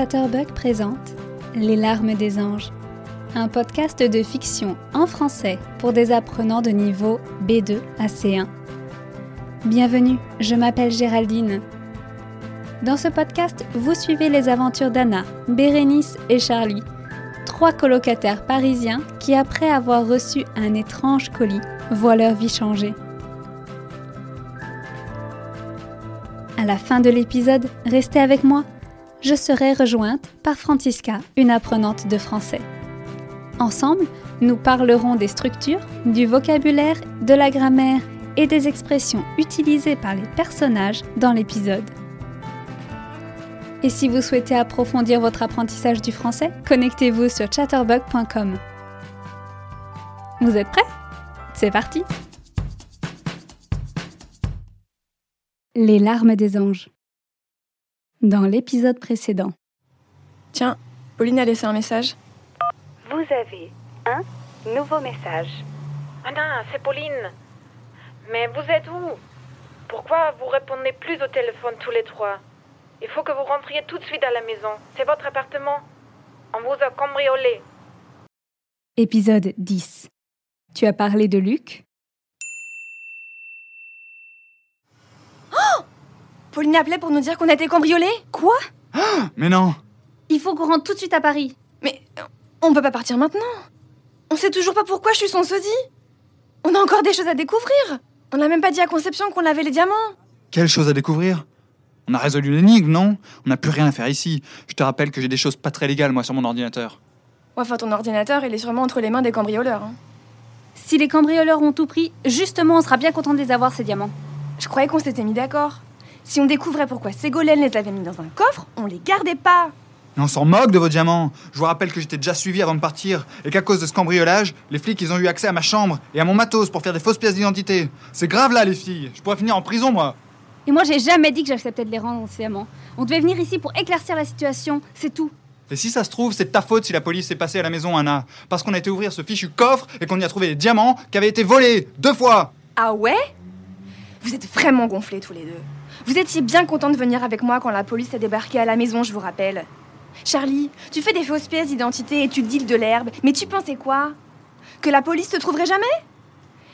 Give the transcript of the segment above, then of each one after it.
Chatterbug présente Les larmes des anges, un podcast de fiction en français pour des apprenants de niveau B2 à C1. Bienvenue, je m'appelle Géraldine. Dans ce podcast, vous suivez les aventures d'Anna, Bérénice et Charlie, trois colocataires parisiens qui, après avoir reçu un étrange colis, voient leur vie changer. À la fin de l'épisode, restez avec moi je serai rejointe par Francisca, une apprenante de français. Ensemble, nous parlerons des structures, du vocabulaire, de la grammaire et des expressions utilisées par les personnages dans l'épisode. Et si vous souhaitez approfondir votre apprentissage du français, connectez-vous sur chatterbug.com. Vous êtes prêts? C'est parti Les larmes des anges dans l'épisode précédent. Tiens, Pauline a laissé un message. Vous avez un nouveau message. Anna, c'est Pauline. Mais vous êtes où? Pourquoi vous répondez plus au téléphone tous les trois? Il faut que vous rentriez tout de suite à la maison. C'est votre appartement. On vous a cambriolé. Épisode 10. Tu as parlé de Luc? Pauline appelait pour nous dire qu'on a été cambriolés Quoi Mais non Il faut qu'on rentre tout de suite à Paris. Mais euh, on peut pas partir maintenant. On sait toujours pas pourquoi je suis son sosie. On a encore des choses à découvrir. On n'a même pas dit à Conception qu'on avait les diamants. Quelle chose à découvrir? On a résolu l'énigme, non? On n'a plus rien à faire ici. Je te rappelle que j'ai des choses pas très légales, moi, sur mon ordinateur. Ouais, enfin, ton ordinateur, il est sûrement entre les mains des cambrioleurs. hein. Si les cambrioleurs ont tout pris, justement, on sera bien content de les avoir, ces diamants. Je croyais qu'on s'était mis d'accord. Si on découvrait pourquoi Ségolène les avait mis dans un coffre, on les gardait pas. Mais on s'en moque de vos diamants Je vous rappelle que j'étais déjà suivi avant de partir, et qu'à cause de ce cambriolage, les flics, ils ont eu accès à ma chambre et à mon matos pour faire des fausses pièces d'identité. C'est grave là, les filles Je pourrais finir en prison, moi Et moi, j'ai jamais dit que j'acceptais de les rendre, ces diamants. On devait venir ici pour éclaircir la situation, c'est tout. Et si ça se trouve, c'est de ta faute si la police est passée à la maison, Anna. Parce qu'on a été ouvrir ce fichu coffre et qu'on y a trouvé des diamants qui avaient été volés deux fois Ah ouais? Vous êtes vraiment gonflés tous les deux. Vous étiez bien content de venir avec moi quand la police a débarqué à la maison, je vous rappelle. Charlie, tu fais des fausses pièces d'identité et tu deals de l'herbe, mais tu pensais quoi? Que la police te trouverait jamais?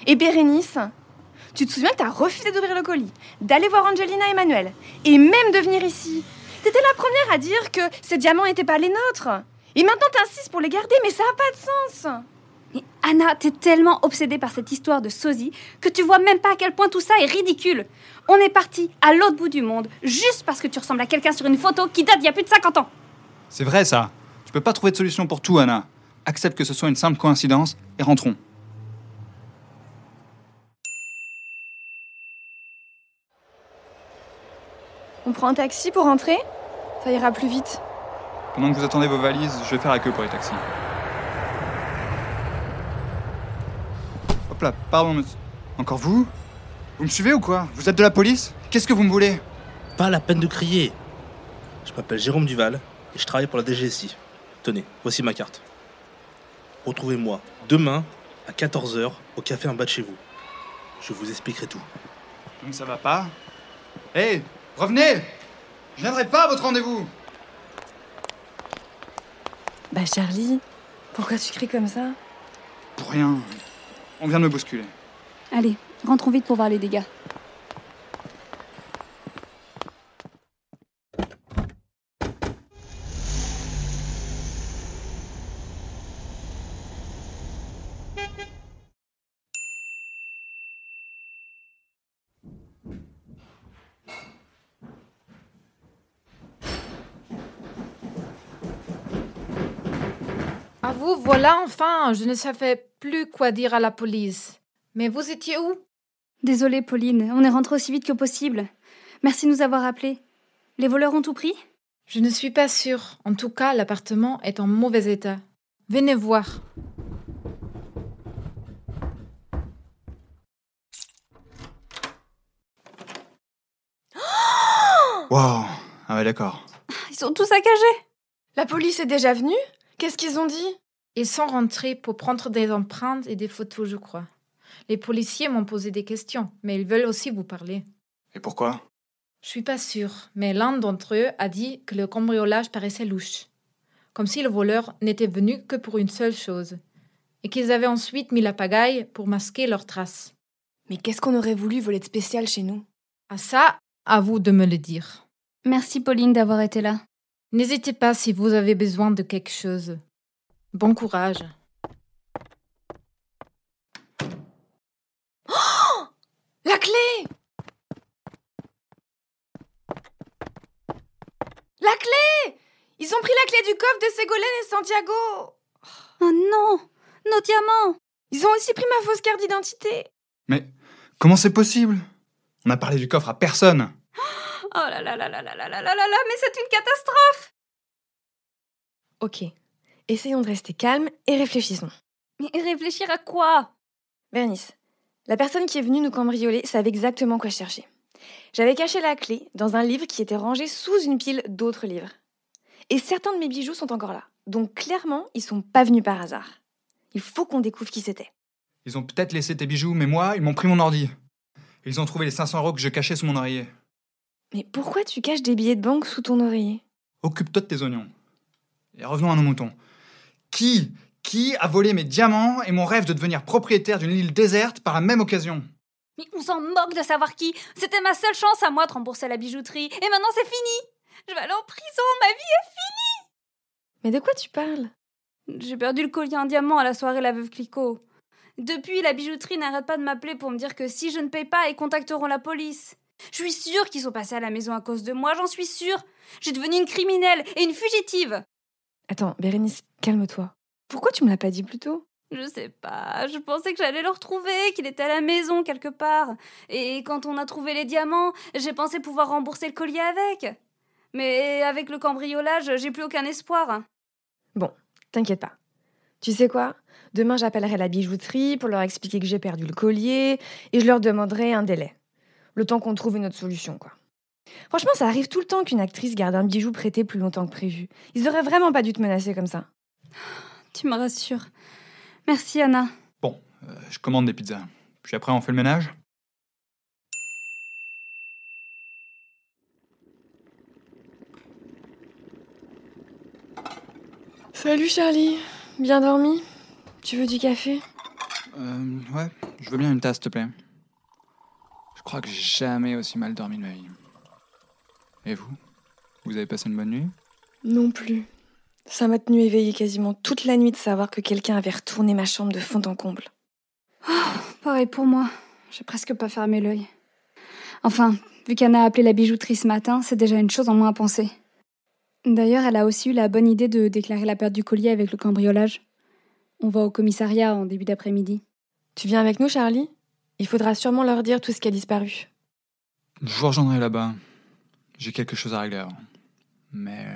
Et Bérénice Tu te souviens que t'as refusé d'ouvrir le colis, d'aller voir Angelina et Emmanuel, et même de venir ici? T'étais la première à dire que ces diamants n'étaient pas les nôtres. Et maintenant t'insistes pour les garder, mais ça n'a pas de sens Mais Anna, t'es tellement obsédée par cette histoire de sosie que tu vois même pas à quel point tout ça est ridicule. On est parti à l'autre bout du monde juste parce que tu ressembles à quelqu'un sur une photo qui date d'il y a plus de 50 ans. C'est vrai, ça. Tu peux pas trouver de solution pour tout, Anna. Accepte que ce soit une simple coïncidence et rentrons. On prend un taxi pour rentrer? Ça ira plus vite. Pendant que vous attendez vos valises, je vais faire la queue pour les taxis. Hop là, pardon, monsieur. Encore vous? Vous me suivez ou quoi? Vous êtes de la police? Qu'est-ce que vous me voulez? Pas la peine de crier. Je m'appelle Jérôme Duval et je travaille pour la DGSI. Tenez, voici ma carte. Retrouvez-moi demain à 14h au café en bas de chez vous. Je vous expliquerai tout. Donc ça va pas? Hé Revenez Je viendrai pas à votre rendez-vous Bah Charlie, pourquoi tu cries comme ça? Pour rien. On vient de me bousculer. Allez, rentrons vite pour voir les dégâts. À enfin. Je ne savais plus quoi dire à la police. Mais vous étiez où? Désolée, Pauline, on est rentré aussi vite que possible. Merci de nous avoir appelés. Les voleurs ont tout pris? Je ne suis pas sûre. En tout cas, l'appartement est en mauvais état. Venez voir. Wow Ah ouais, d'accord. Ils sont tous saccagés La police est déjà venue? Qu'est-ce qu'ils ont dit? Ils sont rentrés pour prendre des empreintes et des photos, je crois. Les policiers m'ont posé des questions, mais ils veulent aussi vous parler. Et pourquoi? Je suis pas sûre, mais l'un d'entre eux a dit que le cambriolage paraissait louche. Comme si le voleur n'était venu que pour une seule chose. Et qu'ils avaient ensuite mis la pagaille pour masquer leurs traces. Mais qu'est-ce qu'on aurait voulu voler de spécial chez nous? À ça, à vous de me le dire. Merci Pauline d'avoir été là. N'hésitez pas si vous avez besoin de quelque chose. Bon courage. La clé! La clé! Ils ont pris la clé du coffre de Ségolène et Santiago. Oh non! Nos diamants! Ils ont aussi pris ma fausse carte d'identité. Mais comment c'est possible? On a parlé du coffre à personne. Oh là là là là là là là là là là, mais c'est une catastrophe! Ok, essayons de rester calmes et réfléchissons. Mais réfléchir à quoi? Bernice, la personne qui est venue nous cambrioler savait exactement quoi chercher. J'avais caché la clé dans un livre qui était rangé sous une pile d'autres livres. Et certains de mes bijoux sont encore là. Donc clairement, ils sont pas venus par hasard. Il faut qu'on découvre qui c'était. Ils ont peut-être laissé tes bijoux, mais moi, ils m'ont pris mon ordi. Ils ont trouvé les 500 euros que je cachais sous mon oreiller. Mais pourquoi tu caches des billets de banque sous ton oreiller? Occupe-toi de tes oignons. Et revenons à nos moutons. Qui, qui a volé mes diamants et mon rêve de devenir propriétaire d'une île déserte par la même occasion Mais on s'en moque de savoir qui C'était ma seule chance à moi de rembourser la bijouterie. Et maintenant c'est fini Je vais aller en prison, ma vie est Mais de quoi tu parles? Finie J'ai perdu le collier en diamant à la soirée La Veuve Clicquot. Depuis, la bijouterie n'arrête pas de m'appeler pour me dire que si je ne paye pas, ils contacteront la police. Je suis sûre qu'ils sont passés à la maison à cause de moi, j'en suis sûre. J'ai devenu une criminelle et une fugitive. Attends, Bérénice, calme-toi. Pourquoi tu me l'as pas dit plus tôt? Je sais pas, je pensais que j'allais le retrouver, qu'il était à la maison quelque part. Et quand on a trouvé les diamants, j'ai pensé pouvoir rembourser le collier avec. Mais avec le cambriolage, j'ai plus aucun espoir. Bon, t'inquiète pas. Tu sais quoi? Demain, j'appellerai la bijouterie pour leur expliquer que j'ai perdu le collier et je leur demanderai un délai. Le temps qu'on trouve une autre solution, quoi. Franchement, ça arrive tout le temps qu'une actrice garde un bijou prêté plus longtemps que prévu. Ils auraient vraiment pas dû te menacer comme ça. Tu me rassures. Merci Anna. Bon, euh, je commande des pizzas. Puis après, on fait le ménage Salut Charlie, bien dormi? Tu veux du café? Euh, ouais, je veux bien une tasse, s'il te plaît. Je crois que j'ai jamais aussi mal dormi de ma vie. Et vous Vous avez passé une bonne nuit Non plus. Ça m'a tenu éveillée quasiment toute la nuit de savoir que quelqu'un avait retourné ma chambre de fond en comble. Pareil pour moi. J'ai presque pas fermé l'œil. Enfin, vu qu'Anna a appelé la bijouterie ce matin, c'est déjà une chose en moins à penser. D'ailleurs, elle a aussi eu la bonne idée de déclarer la perte du collier avec le cambriolage. On va au commissariat en début d'après-midi. Tu viens avec nous, Charlie? Il faudra sûrement leur dire tout ce qui a disparu. Je vous rejoindrai là-bas. J'ai quelque chose à régler avant. Mais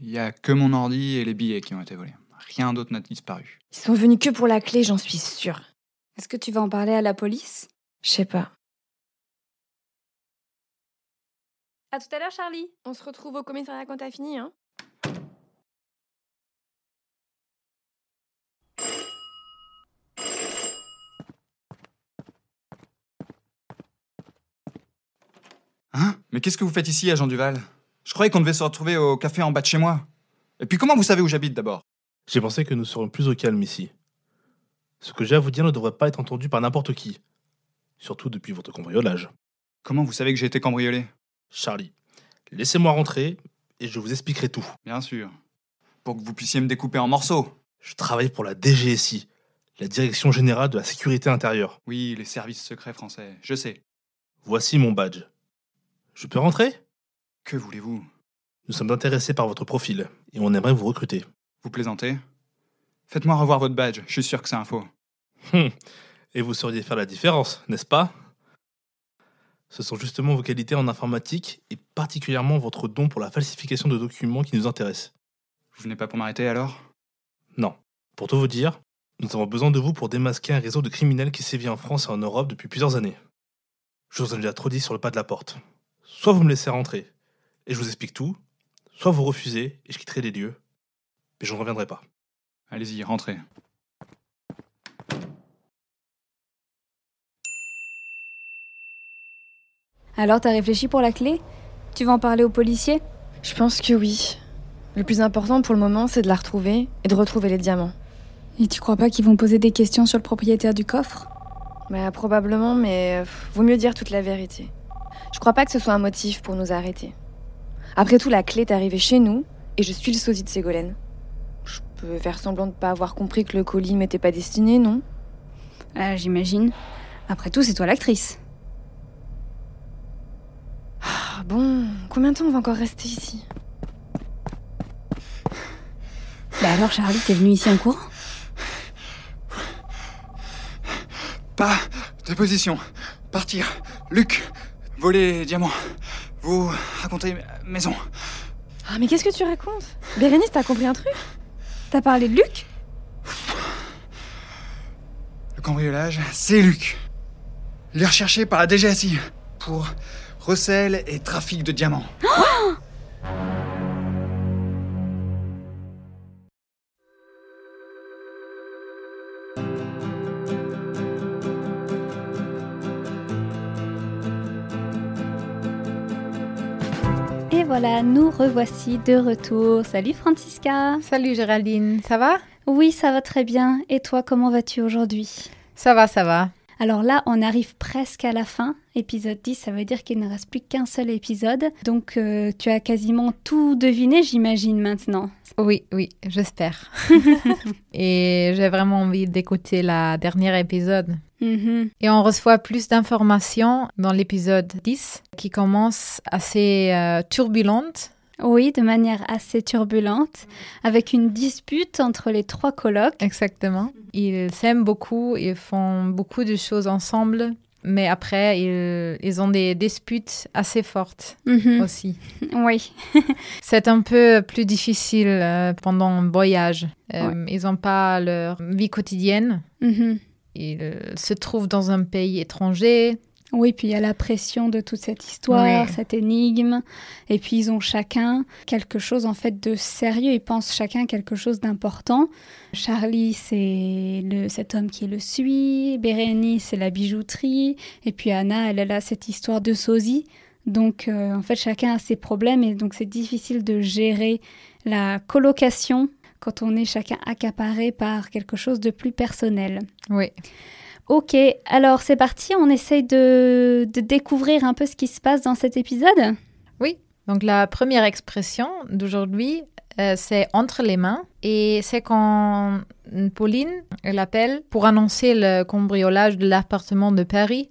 il y a que mon ordi et les billets qui ont été volés. Rien d'autre n'a disparu. Ils sont venus que pour la clé, j'en suis sûre. Est-ce que tu vas en parler à la police? Je sais pas. À tout à l'heure, Charlie. On se retrouve au commissariat quand t'as fini, hein Hein Mais qu'est-ce que vous faites ici, agent Duval? Je croyais qu'on devait se retrouver au café en bas de chez moi. Et puis comment vous savez où j'habite d'abord? J'ai pensé que nous serions plus au calme ici. Ce que j'ai à vous dire ne devrait pas être entendu par n'importe qui. Surtout depuis votre cambriolage. Comment vous savez que j'ai été cambriolé? Charlie, laissez-moi rentrer et je vous expliquerai tout. Bien sûr. Pour que vous puissiez me découper en morceaux. Je travaille pour la DGSI, la Direction Générale de la Sécurité Intérieure. Oui, les services secrets français, je sais. Voici mon badge. Je peux rentrer? Que voulez-vous? Nous sommes intéressés par votre profil et on aimerait vous recruter. Vous plaisantez? Faites-moi revoir votre badge, je suis sûr que c'est un faux. Hum, Et vous sauriez faire la différence, n'est-ce pas? Ce sont justement vos qualités en informatique et particulièrement votre don pour la falsification de documents qui nous intéressent. Vous venez pas pour m'arrêter alors? Non. Pour tout vous dire, nous avons besoin de vous pour démasquer un réseau de criminels qui sévit en France et en Europe depuis plusieurs années. Je vous en ai déjà trop dit sur le pas de la porte. Soit vous me laissez rentrer et je vous explique tout, soit vous refusez et je quitterai les lieux. Mais je ne reviendrai pas. Allez-y, rentrez. Alors, t'as réfléchi pour la clé? Tu vas en parler aux policiers? Je pense que oui. Le plus important pour le moment, c'est de la retrouver et de retrouver les diamants. Et tu crois pas qu'ils vont poser des questions sur le propriétaire du coffre? Bah, probablement, mais euh, vaut mieux dire toute la vérité. Je crois pas que ce soit un motif pour nous arrêter. Après tout, la clé est arrivée chez nous et je suis le sosie de Ségolène. Je peux faire semblant de pas avoir compris que le colis m'était pas destiné, non? Ah, J'imagine. Après tout, c'est toi l'actrice. Ah bon, combien de temps on va encore rester ici? Bah alors, Charlie, t'es venue ici en courant? Pas de position. Partir. Luc. Voler diamants. Vous racontez maison. Ah, mais qu'est-ce que tu racontes? Bérénice, t'as compris un truc? T'as parlé de Luc? Le cambriolage, c'est Luc. Il est recherché par la DGSI pour recel et trafic de diamants. Et nous revoici de retour. Salut Francisca Salut Géraldine, ça va? Oui, ça va très bien. Et toi, comment vas-tu aujourd'hui? Ça va, ça va. Alors là, on arrive presque à la fin. Épisode 10, ça veut dire qu'il ne reste plus qu'un seul épisode. Donc euh, tu as quasiment tout deviné, j'imagine, maintenant. Oui, oui, j'espère. Et j'ai vraiment envie d'écouter la dernière épisode. Mhm. Et on reçoit plus d'informations dans l'épisode 10 qui commence assez euh, turbulente. Oui, de manière assez turbulente, avec une dispute entre les trois colocs. Exactement. Ils s'aiment beaucoup, ils font beaucoup de choses ensemble, mais après, ils, ils ont des disputes assez fortes Mhm. aussi. Oui. C'est un peu plus difficile euh, pendant le voyage. Euh, Ils n'ont pas leur vie quotidienne. Mhm. Ils se trouvent dans un pays étranger. Oui, puis il y a la pression de toute cette histoire, cette énigme. Et puis ils ont chacun quelque chose en fait de sérieux. Ils pensent chacun quelque chose d'important. Charlie, c'est le, cet homme qui le suit. Bérénice, c'est la bijouterie. Et puis Anna, elle, elle a cette histoire de sosie. Donc euh, en fait, chacun a ses problèmes et donc c'est difficile de gérer la colocation quand on est chacun accaparé par quelque chose de plus personnel. Oui. Ok, alors c'est parti, on essaye de, de découvrir un peu ce qui se passe dans cet épisode. Oui. Donc la première expression d'aujourd'hui, euh, c'est entre les mains. Et c'est quand Pauline, elle appelle pour annoncer le cambriolage de l'appartement de Paris.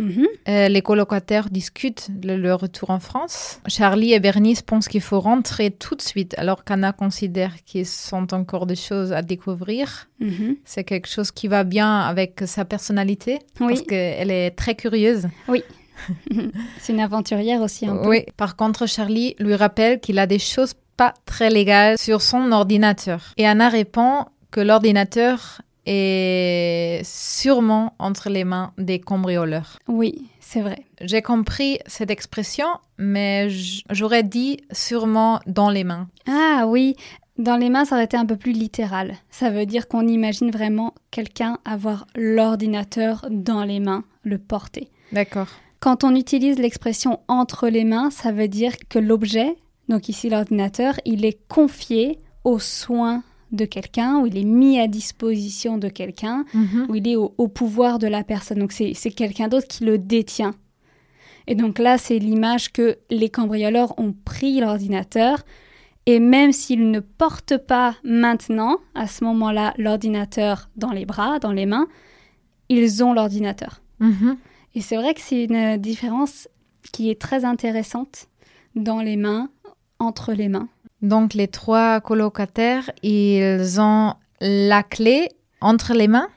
Mhm. Euh, les colocataires discutent de leur retour en France. Charlie et Bernice pensent qu'il faut rentrer tout de suite, alors qu'Anna considère qu'ils sont encore des choses à découvrir. Mhm. C'est quelque chose qui va bien avec sa personnalité, parce Oui, qu'elle est très curieuse. c'est une aventurière aussi un peu. Oui. Par contre, Charlie lui rappelle qu'il a des choses pas très légales sur son ordinateur. Et Anna répond que l'ordinateur est sûrement entre les mains des cambrioleurs. Oui, c'est vrai. J'ai compris cette expression, mais j'aurais dit sûrement dans les mains. Ah oui, dans les mains, ça aurait été un peu plus littéral. Ça veut dire qu'on imagine vraiment quelqu'un avoir l'ordinateur dans les mains, le porter. D'accord. Quand on utilise l'expression entre les mains, ça veut dire que l'objet, donc ici l'ordinateur, il est confié aux soins de quelqu'un ou il est mis à disposition de quelqu'un où il est au, au pouvoir de la personne. Donc c'est c'est quelqu'un d'autre qui le détient. Et donc là, c'est l'image que les cambrioleurs ont pris l'ordinateur et même s'ils ne portent pas maintenant, à ce moment-là, l'ordinateur dans les bras, dans les mains, ils ont l'ordinateur. Mhm. Et c'est vrai que c'est une différence qui est très intéressante dans les mains, entre les mains. Donc les trois colocataires, ils ont la clé entre les mains?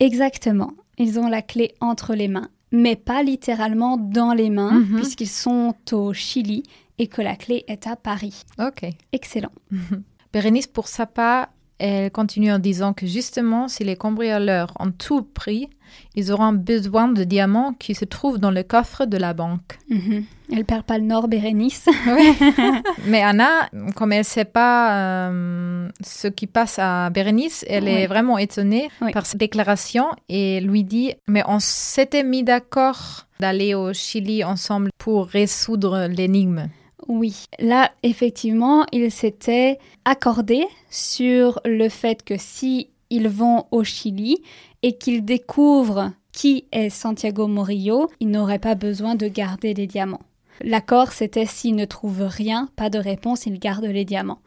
Exactement. Ils ont la clé entre les mains, mais pas littéralement dans les mains, Mhm. puisqu'ils sont au Chili et que la clé est à Paris. Ok. Excellent. Bérénice, pour sa part, elle continue en disant que justement, si les cambrioleurs ont tout pris, ils auront besoin de diamants qui se trouvent dans le coffre de la banque. Mhm. Elle perd pas le nord, Bérénice. Mais Anna, comme elle ne sait pas euh, ce qui passe à Bérénice, elle Oui. est vraiment étonnée Oui. par cette déclaration et lui dit Mais on s'était mis d'accord d'aller au Chili ensemble pour résoudre l'énigme. Oui, là, effectivement, ils s'étaient accordés sur le fait que si ils vont au Chili et qu'ils découvrent qui est Santiago Morillo, ils n'auraient pas besoin de garder les diamants. L'accord, c'était s'ils ne trouvent rien, pas de réponse, ils gardent les diamants.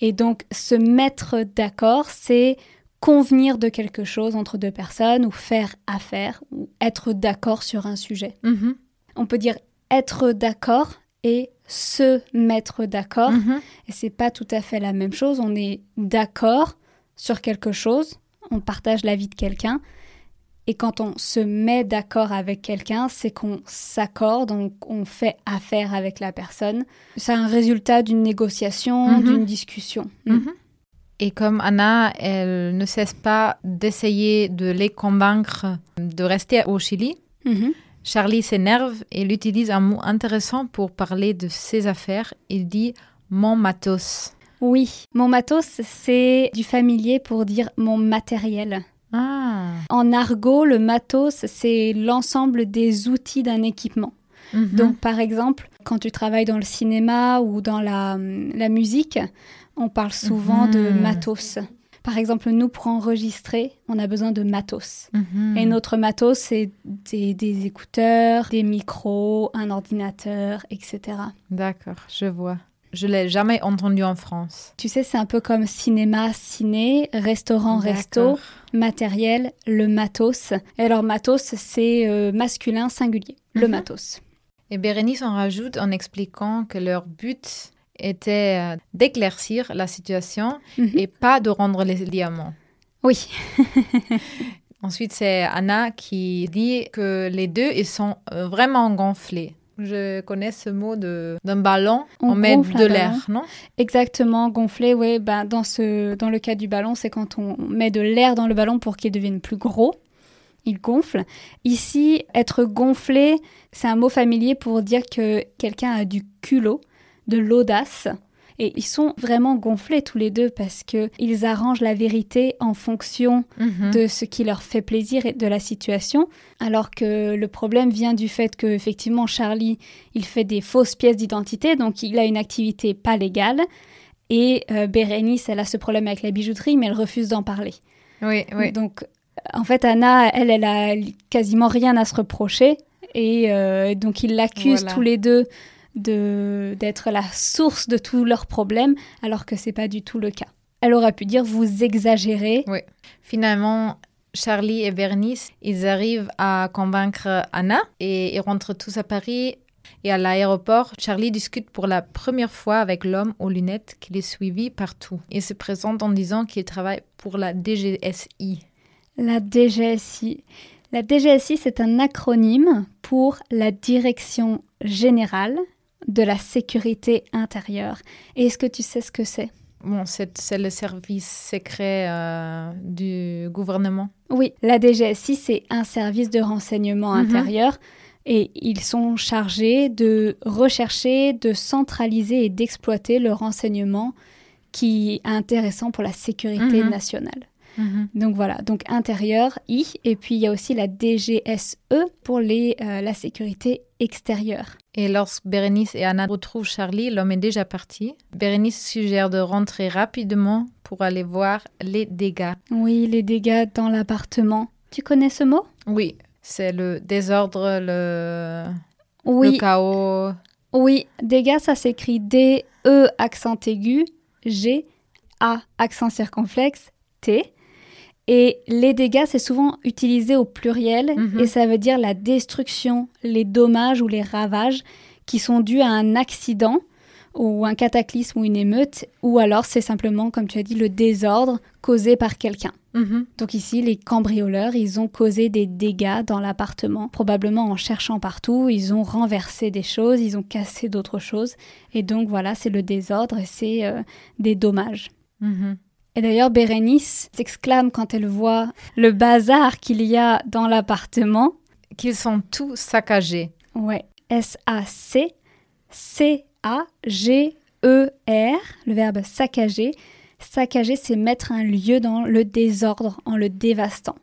Et donc, se mettre d'accord, c'est convenir de quelque chose entre deux personnes ou faire affaire ou être d'accord sur un sujet. Mhm. On peut dire être d'accord et se mettre d'accord. Mhm. Et c'est pas tout à fait la même chose. On est d'accord sur quelque chose, on partage la vie de quelqu'un. Et quand on se met d'accord avec quelqu'un, c'est qu'on s'accorde, on, on fait affaire avec la personne. C'est un résultat d'une négociation, Mhm. d'une discussion. Mm. Mhm. Et comme Anna, elle ne cesse pas d'essayer de les convaincre de rester au Chili, Mhm. Charlie s'énerve et il utilise un mot intéressant pour parler de ses affaires. Il dit mon matos. Oui, mon matos, c'est du familier pour dire mon matériel. Ah. En argot, le matos, c'est l'ensemble des outils d'un équipement. Mhm. Donc, par exemple, quand tu travailles dans le cinéma ou dans la, la musique, on parle souvent de Mhm. matos. Par exemple, nous, pour enregistrer, on a besoin de matos. Mhm. Et notre matos, c'est des, des écouteurs, des micros, un ordinateur, etc. D'accord, je vois. Je l'ai jamais entendu en France. Tu sais, c'est un peu comme cinéma, ciné, restaurant, resto, matériel, le matos. Et alors, matos, c'est euh, masculin singulier, le Mhm. matos. Et Bérénice en rajoute en expliquant que leur but était euh, d'éclaircir la situation Mhm. et pas de rendre les diamants. Oui, Ensuite, c'est Anna qui dit que les deux, ils sont euh, vraiment gonflés. Je connais ce mot de d'un ballon, On on, met de l'air, non? Exactement, gonflé. Oui, ben, dans, ce, dans le cas du ballon, c'est quand on met de l'air dans le ballon pour qu'il devienne plus gros. Il gonfle. Ici, être gonflé, c'est un mot familier pour dire que quelqu'un a du culot, de l'audace. Et ils sont vraiment gonflés tous les deux parce que ils arrangent la vérité en fonction Mhm. de ce qui leur fait plaisir et de la situation, alors que le problème vient du fait que effectivement Charlie, il fait des fausses pièces d'identité, donc il a une activité pas légale, et euh, Bérénice, elle a ce problème avec la bijouterie, mais elle refuse d'en parler. Oui, oui. Donc en fait, Anna, elle, elle a quasiment rien à se reprocher, et euh, donc ils l'accusent Voilà. tous les deux de d'être la source de tous leurs problèmes, alors que c'est pas du tout le cas. Elle aurait pu dire vous exagérez. Finalement, Charlie et Bernice, ils arrivent à convaincre Anna et ils rentrent tous à Paris. Et à l'aéroport, Charlie discute pour la première fois avec l'homme aux lunettes qui les suivi partout. Il se présente en disant qu'il travaille pour la DGSI. La DGSI. La DGSI, c'est un acronyme pour la Direction générale de la sécurité intérieure. Et est-ce que tu sais ce que c'est? Bon, c'est le service secret euh, du gouvernement. Oui, la DGSI, c'est un service de renseignement Mhm. intérieur et ils sont chargés de rechercher, de centraliser et d'exploiter le renseignement qui est intéressant pour la sécurité Mhm. nationale. Donc voilà, donc intérieur, I, et puis il y a aussi la DGSE pour les, euh, la sécurité extérieure. Et lorsque Bérénice et Anna retrouvent Charlie, l'homme est déjà parti. Bérénice suggère de rentrer rapidement pour aller voir les dégâts. Oui, les dégâts dans l'appartement. Tu connais ce mot? Oui, c'est le désordre, le, Oui, le chaos. oui, dégâts, ça s'écrit D-E accent aigu, G, A accent circonflexe, T. Et les dégâts, c'est souvent utilisé au pluriel Mhm. et ça veut dire la destruction, les dommages ou les ravages qui sont dus à un accident ou un cataclysme ou une émeute, ou alors c'est simplement, comme tu as dit, le désordre causé par quelqu'un. Mhm. Donc ici, les cambrioleurs, ils ont causé des dégâts dans l'appartement, probablement en cherchant partout, ils ont renversé des choses, ils ont cassé d'autres choses, et donc voilà, c'est le désordre et c'est euh, des dommages. Mhm. Et d'ailleurs, Bérénice s'exclame quand elle voit le bazar qu'il y a dans l'appartement. Qu'ils sont tous saccagés. Ouais, S-A-C, C-A-G-E-R, le verbe saccager. Saccager, c'est mettre un lieu dans le désordre en le dévastant.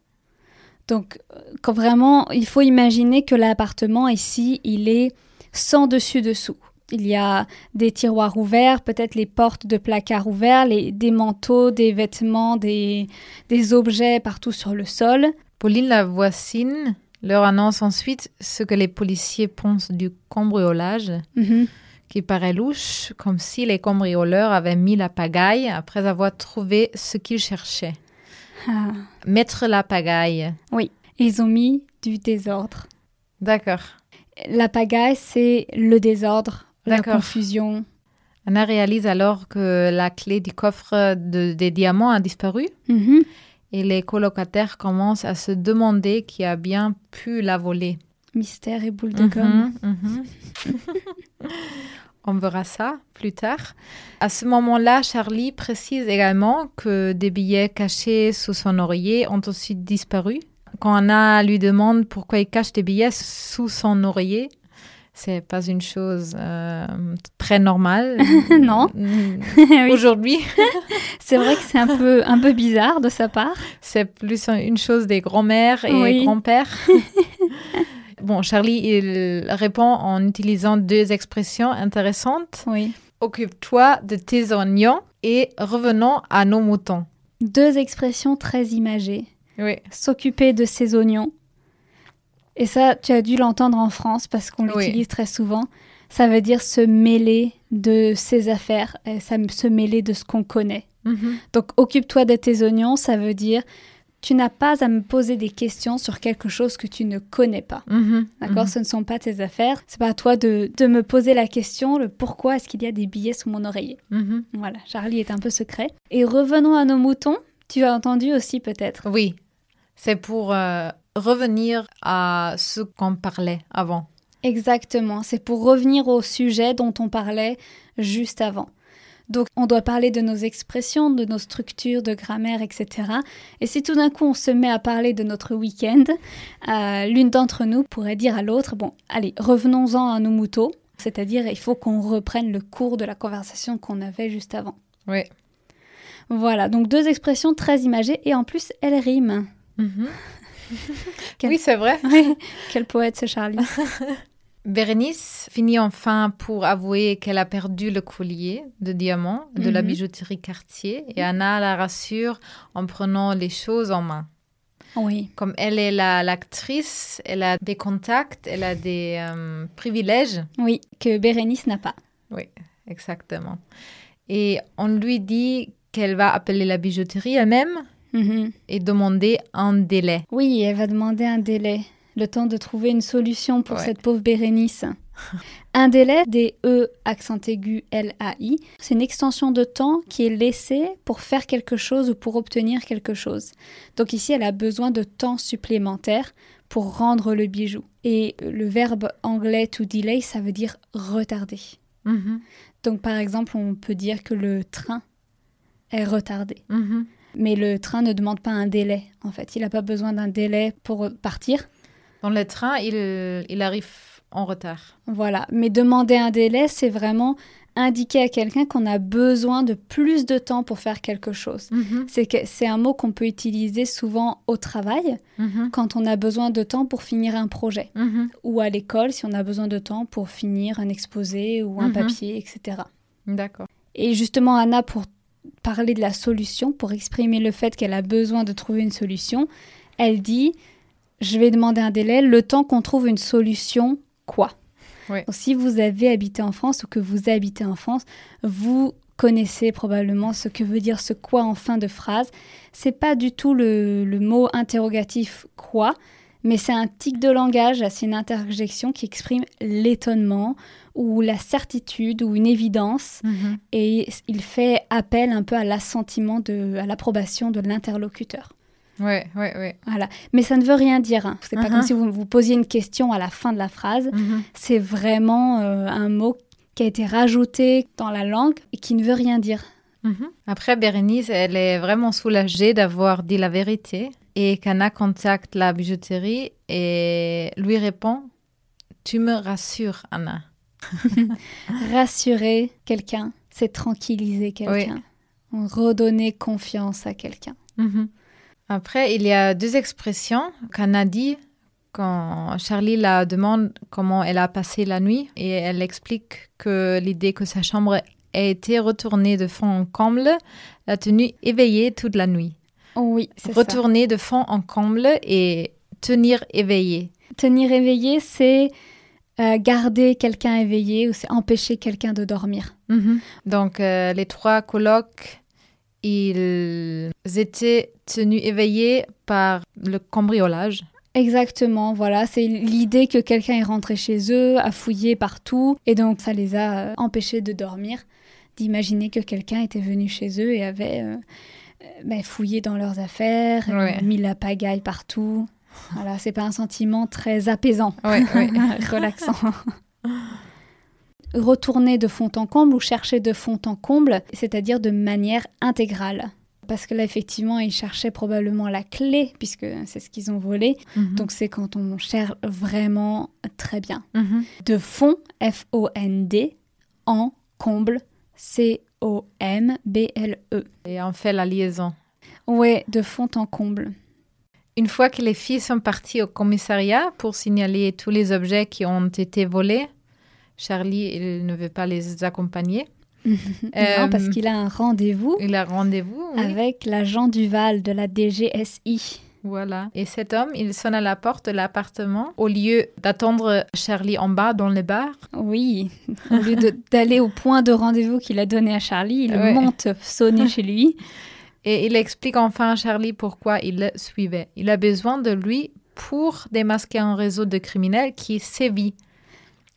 Donc, quand vraiment, il faut imaginer que l'appartement ici, il est sans dessus-dessous. Il y a des tiroirs ouverts, peut-être les portes de placards ouverts, les, des manteaux, des vêtements, des, des objets partout sur le sol. Pauline, la voisine, leur annonce ensuite ce que les policiers pensent du cambriolage, Mhm. qui paraît louche, comme si les cambrioleurs avaient mis la pagaille après avoir trouvé ce qu'ils cherchaient. Ah, Mettre la pagaille. Ils ont mis du désordre. D'accord. La pagaille, c'est le désordre, la confusion. Anna réalise alors que la clé du coffre de- des diamants a disparu Mhm. et les colocataires commencent à se demander qui a bien pu la voler. Mystère et boule de gomme. Mhm, mhm. On verra ça plus tard. À ce moment-là, Charlie précise également que des billets cachés sous son oreiller ont aussi disparu. Quand Anna lui demande pourquoi il cache des billets sous son oreiller, c'est pas une chose euh, très normale. Non. Mm, Aujourd'hui, c'est vrai que c'est un peu, un peu bizarre de sa part. c'est plus une chose des grands-mères et Oui. grands-pères. bon, Charlie, il répond en utilisant deux expressions intéressantes. Oui. Occupe-toi de tes oignons et revenons à nos moutons. Deux expressions très imagées. Oui, S'occuper de ses oignons. Et ça, tu as dû l'entendre en France parce qu'on Oui. l'utilise très souvent. Ça veut dire se mêler de ses affaires, et ça, se mêler de ce qu'on connaît. Donc, occupe-toi de tes oignons, ça veut dire tu n'as pas à me poser des questions sur quelque chose que tu ne connais pas. D'accord Ce ne sont pas tes affaires. C'est pas à toi de, de me poser la question le pourquoi est-ce qu'il y a des billets sous mon oreiller. Mhm. Voilà, Charlie est un peu secret. Et revenons à nos moutons. Tu as entendu aussi peut-être. Oui, c'est pour euh, revenir à ce qu'on parlait avant. Exactement, c'est pour revenir au sujet dont on parlait juste avant. Donc on doit parler de nos expressions, de nos structures, de grammaire, etc. Et si tout d'un coup on se met à parler de notre week-end, euh, l'une d'entre nous pourrait dire à l'autre, bon, allez, revenons-en à nos moutons. C'est-à-dire, il faut qu'on reprenne le cours de la conversation qu'on avait juste avant. Oui. Voilà, donc deux expressions très imagées et en plus elles riment. Quel- Oui, c'est vrai. Oui, quel poète ce Charlie. Bérénice finit enfin pour avouer qu'elle a perdu le collier de diamants de la Mhm. bijouterie Cartier et Anna la rassure en prenant les choses en main. Oui, Comme elle est la- l'actrice, elle a des contacts, elle a des euh, privilèges. oui, que Bérénice n'a pas. Exactement. Et on lui dit qu'elle va appeler la bijouterie elle-même Mhm. et demander un délai. Oui, elle va demander un délai, le temps de trouver une solution pour Ouais. cette pauvre Bérénice. un délai, des E accent aigu L-A-I, c'est une extension de temps qui est laissée pour faire quelque chose ou pour obtenir quelque chose. Donc ici, elle a besoin de temps supplémentaire pour rendre le bijou. Et le verbe anglais to delay, ça veut dire retarder. Mhm, Donc par exemple, on peut dire que le train est retardé. mhm. Mais le train ne demande pas un délai, en fait. Il n'a pas besoin d'un délai pour partir. Dans le train, il, il arrive en retard. Voilà. Mais demander un délai, c'est vraiment indiquer à quelqu'un qu'on a besoin de plus de temps pour faire quelque chose. Mhm, C'est que c'est un mot qu'on peut utiliser souvent au travail mhm, quand on a besoin de temps pour finir un projet mhm. ou à l'école si on a besoin de temps pour finir un exposé ou un papier, etc. D'accord. Et justement, Anna, pour parler de la solution, pour exprimer le fait qu'elle a besoin de trouver une solution, elle dit Je vais demander un délai, le temps qu'on trouve une solution, quoi? Donc, Si vous avez habité en France ou que vous habitez en France, vous connaissez probablement ce que veut dire ce quoi en fin de phrase. C'est pas du tout le, le mot interrogatif quoi, mais c'est un tic de langage, c'est une interjection qui exprime l'étonnement ou la certitude ou une évidence Mhm. et il fait appel un peu à l'assentiment, de, à l'approbation de l'interlocuteur. Ouais, ouais, ouais. Voilà. Mais ça ne veut rien dire. hein. C'est pas Mhm. comme si vous vous posiez une question à la fin de la phrase. Mhm. C'est vraiment euh, un mot qui a été rajouté dans la langue et qui ne veut rien dire. Après, Bérénice, elle est vraiment soulagée d'avoir dit la vérité et qu'Anna contacte la bijouterie et lui répond Tu me rassures, Anna. Rassurer quelqu'un, c'est tranquilliser quelqu'un. Redonner confiance à quelqu'un. Mhm. Après, il y a deux expressions qu'Anna dit quand Charlie la demande comment elle a passé la nuit et elle explique que l'idée que sa chambre ait été retournée de fond en comble l'a tenue éveillée toute la nuit. Oui, c'est ça. Retourner de fond en comble et tenir éveillé. Tenir éveillé, c'est euh, garder quelqu'un éveillé ou c'est empêcher quelqu'un de dormir. Donc, euh, les trois colocs, ils étaient tenus éveillés par le cambriolage. Exactement, voilà, c'est l'idée que quelqu'un est rentré chez eux, a fouillé partout, et donc ça les a euh, empêchés de dormir, d'imaginer que quelqu'un était venu chez eux et avait euh, euh, ben, fouillé dans leurs affaires, Ouais. mis la pagaille partout. Voilà, c'est pas un sentiment très apaisant, Ouais, ouais. relaxant. Retourner de fond en comble ou chercher de fond en comble, c'est-à-dire de manière intégrale. Parce que là, effectivement, ils cherchaient probablement la clé, puisque c'est ce qu'ils ont volé. Mhm. Donc c'est quand on cherche vraiment très bien. Mhm. De fond, F-O-N-D, en comble, C-O-M-B-L-E. Et on fait la liaison. Ouais, de fond en comble. Une fois que les filles sont parties au commissariat pour signaler tous les objets qui ont été volés, Charlie il ne veut pas les accompagner. non, Euh, parce qu'il a un rendez-vous Il a rendez-vous. oui. avec l'agent Duval de la DGSI. Voilà. Et cet homme, il sonne à la porte de l'appartement au lieu d'attendre Charlie en bas dans le bar. Oui, au lieu d'aller au point de rendez-vous qu'il a donné à Charlie, il Ouais. monte sonner chez lui. Et il explique enfin à Charlie pourquoi il le suivait. Il a besoin de lui pour démasquer un réseau de criminels qui sévit.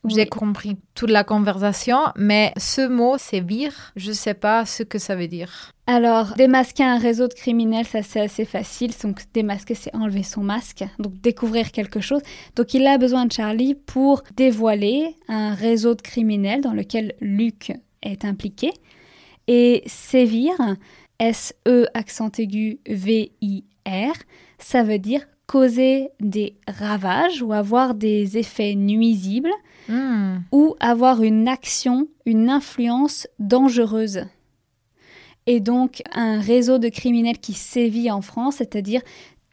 J'ai compris toute la conversation, mais ce mot sévir, je ne sais pas ce que ça veut dire. Alors, démasquer un réseau de criminels, ça c'est assez facile. Donc, démasquer, c'est enlever son masque, donc découvrir quelque chose. Donc, il a besoin de Charlie pour dévoiler un réseau de criminels dans lequel Luc est impliqué. Et sévir, S-E accent aigu V-I-R, ça veut dire causer des ravages ou avoir des effets nuisibles Hmm. ou avoir une action, une influence dangereuse. Et donc un réseau de criminels qui sévit en France, c'est-à-dire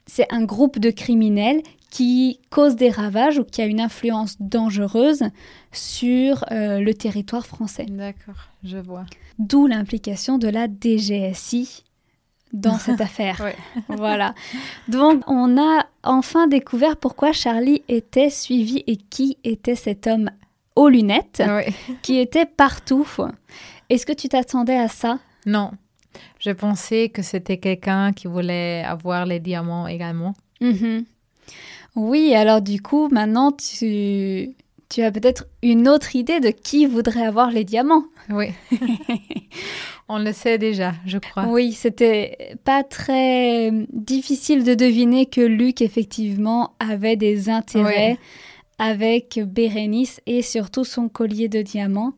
c'est un groupe de criminels qui cause des ravages ou qui a une influence dangereuse sur euh, le territoire français. D'accord, je vois. D'où l'implication de la DGSI dans cette affaire. Voilà. Donc, on a enfin découvert pourquoi Charlie était suivi et qui était cet homme aux lunettes qui était partout. Est-ce que tu t'attendais à ça? Non, je pensais que c'était quelqu'un qui voulait avoir les diamants également. Mhm. Oui, alors du coup, maintenant, tu, tu as peut-être une autre idée de qui voudrait avoir les diamants. Oui. On le sait déjà, je crois. Oui, c'était pas très difficile de deviner que Luc, effectivement, avait des intérêts avec Bérénice et surtout son collier de diamants.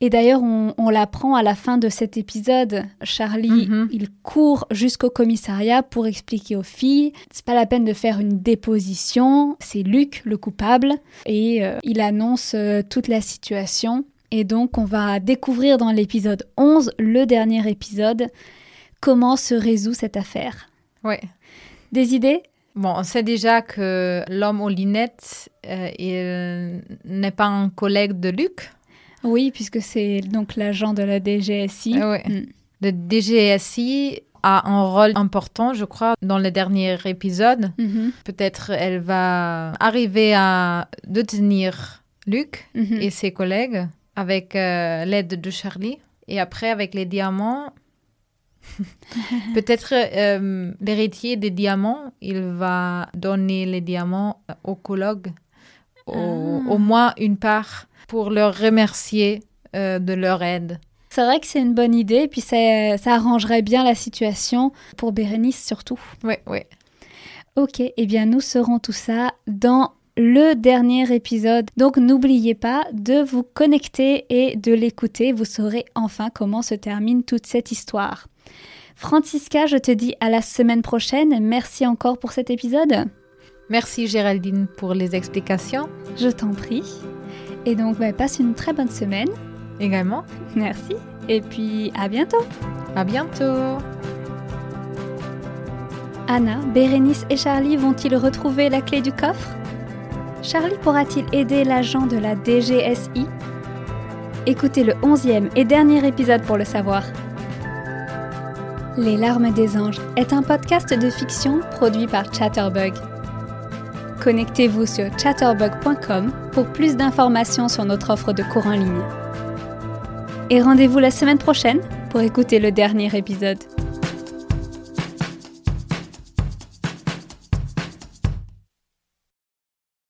Et d'ailleurs, on, on l'apprend à la fin de cet épisode. Charlie, Mhm. il court jusqu'au commissariat pour expliquer aux filles. C'est pas la peine de faire une déposition. C'est Luc, le coupable. Et euh, il annonce euh, toute la situation. Et donc, on va découvrir dans l'épisode 11, le dernier épisode, comment se résout cette affaire. Ouais. Des idées? Bon, on sait déjà que l'homme aux lunettes, euh, il n'est pas un collègue de Luc. Oui, puisque c'est donc l'agent de la DGSI. Ah ouais. Mm. Le DGSI a un rôle important, je crois, dans le dernier épisode. Mhm, Peut-être elle va arriver à détenir Luc mhm. et ses collègues avec euh, l'aide de Charlie. Et après, avec les diamants, peut-être euh, l'héritier des diamants, il va donner les diamants aux collègues, au, Ah. au moins une part, pour leur remercier euh, de leur aide. C'est vrai que c'est une bonne idée, puis ça, ça arrangerait bien la situation pour Bérénice surtout. Oui, oui. Ok, eh bien nous serons tout ça dans le dernier épisode. Donc n'oubliez pas de vous connecter et de l'écouter. Vous saurez enfin comment se termine toute cette histoire. Francisca, je te dis à la semaine prochaine. Merci encore pour cet épisode. Merci Géraldine pour les explications Je t'en prie. Et donc, bah, passe une très bonne semaine. également. Merci. Et puis, à bientôt. À bientôt. Anna, Bérénice et Charlie vont-ils retrouver la clé du coffre? Charlie pourra-t-il aider l'agent de la DGSI Écoutez le onzième et dernier épisode pour le savoir. Les larmes des anges est un podcast de fiction produit par Chatterbug. Connectez-vous sur chatterbug.com pour plus d'informations sur notre offre de cours en ligne. Et rendez-vous la semaine prochaine pour écouter le dernier épisode.